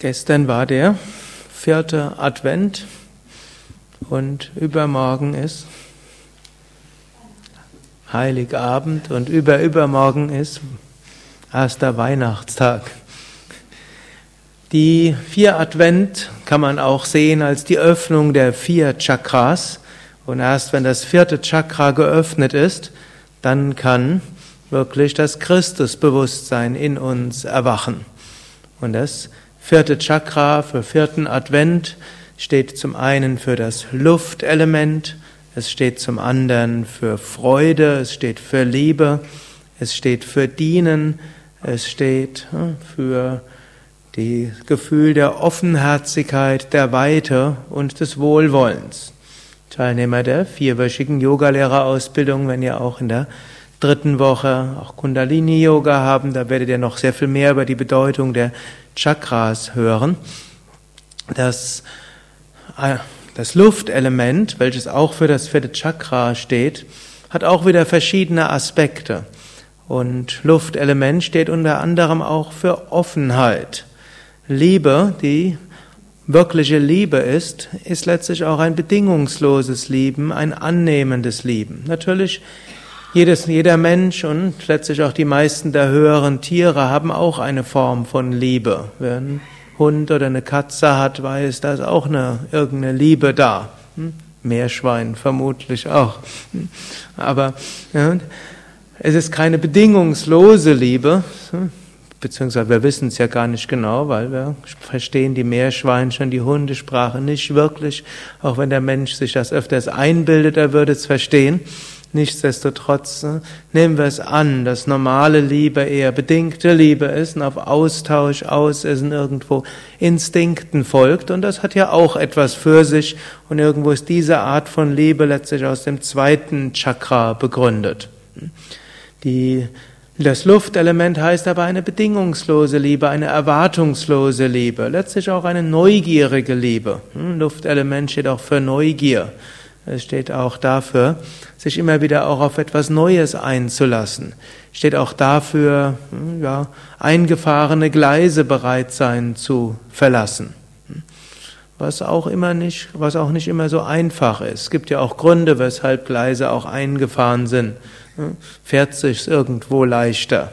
Gestern war der vierte Advent und übermorgen ist Heiligabend und überübermorgen ist erster Weihnachtstag. Die vier Advent kann man auch sehen als die Öffnung der vier Chakras. Und erst wenn das vierte Chakra geöffnet ist, dann kann wirklich das Christusbewusstsein in uns erwachen. Und das vierte Chakra für vierten Advent steht zum einen für das Luftelement, es steht zum anderen für Freude, es steht für Liebe, es steht für Dienen, es steht hm, für das Gefühl der Offenherzigkeit, der Weite und des Wohlwollens. Teilnehmer der vierwöchigen Yogalehrerausbildung, wenn ihr auch in der dritten Woche auch Kundalini Yoga haben, da werdet ihr noch sehr viel mehr über die Bedeutung der Chakras hören. Das, äh, das Luftelement, welches auch für das vierte Chakra steht, hat auch wieder verschiedene Aspekte. Und Luftelement steht unter anderem auch für Offenheit. Liebe, die wirkliche Liebe ist, ist letztlich auch ein bedingungsloses Lieben, ein annehmendes Lieben. Natürlich jedes, jeder Mensch und letztlich auch die meisten der höheren Tiere haben auch eine Form von Liebe. Wer einen Hund oder eine Katze hat, weiß, da ist auch eine, irgendeine Liebe da. Hm? Meerschwein vermutlich auch. Hm? Aber ja, es ist keine bedingungslose Liebe, hm? beziehungsweise wir wissen es ja gar nicht genau, weil wir verstehen die Meerschweinchen, die Hundesprache nicht wirklich, auch wenn der Mensch sich das öfters einbildet, er würde es verstehen. Nichtsdestotrotz ne, nehmen wir es an, dass normale Liebe eher bedingte Liebe ist und auf Austausch, Ausessen irgendwo Instinkten folgt. Und das hat ja auch etwas für sich. Und irgendwo ist diese Art von Liebe letztlich aus dem zweiten Chakra begründet. Die, das Luftelement heißt aber eine bedingungslose Liebe, eine erwartungslose Liebe, letztlich auch eine neugierige Liebe. Hm, Luftelement steht auch für Neugier. Es steht auch dafür, sich immer wieder auch auf etwas Neues einzulassen. Es steht auch dafür, hm, ja, eingefahrene Gleise bereit sein zu verlassen. Was auch immer nicht, was auch nicht immer so einfach ist. Es gibt ja auch Gründe, weshalb Gleise auch eingefahren sind. Fährt sich irgendwo leichter.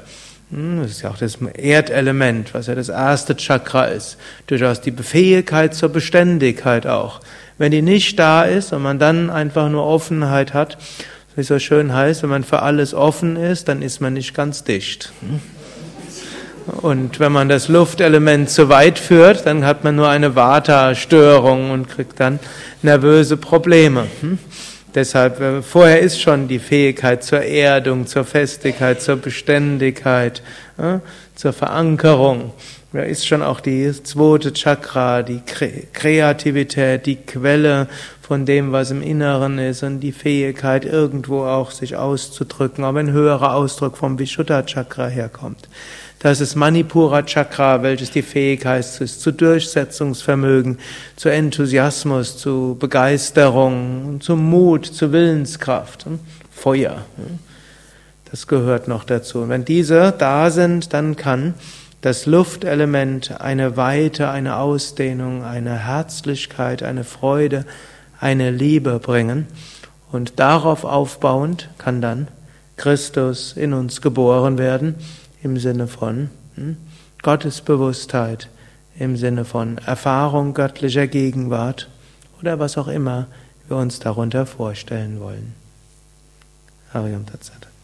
Hm, das ist ja auch das Erdelement, was ja das erste Chakra ist. Durchaus die Befähigkeit zur Beständigkeit auch. Wenn die nicht da ist und man dann einfach nur Offenheit hat, wie es so schön heißt, wenn man für alles offen ist, dann ist man nicht ganz dicht. Und wenn man das Luftelement zu weit führt, dann hat man nur eine Vata-Störung und kriegt dann nervöse Probleme. Deshalb, äh, vorher ist schon die Fähigkeit zur Erdung, zur Festigkeit, zur Beständigkeit, äh, zur Verankerung. Da ist schon auch die zweite Chakra, die Kreativität, die Quelle von dem, was im Inneren ist und die Fähigkeit, irgendwo auch sich auszudrücken, aber ein höherer Ausdruck vom Vishuddha Chakra herkommt. Das ist Manipura Chakra, welches die Fähigkeit ist zu Durchsetzungsvermögen, zu Enthusiasmus, zu Begeisterung, zu Mut, zu Willenskraft, Feuer. Das gehört noch dazu. Und wenn diese da sind, dann kann das Luftelement eine Weite, eine Ausdehnung, eine Herzlichkeit, eine Freude, eine Liebe bringen. Und darauf aufbauend kann dann Christus in uns geboren werden im Sinne von hm, Gottesbewusstheit, im Sinne von Erfahrung göttlicher Gegenwart oder was auch immer wir uns darunter vorstellen wollen. Hariam Tatsat.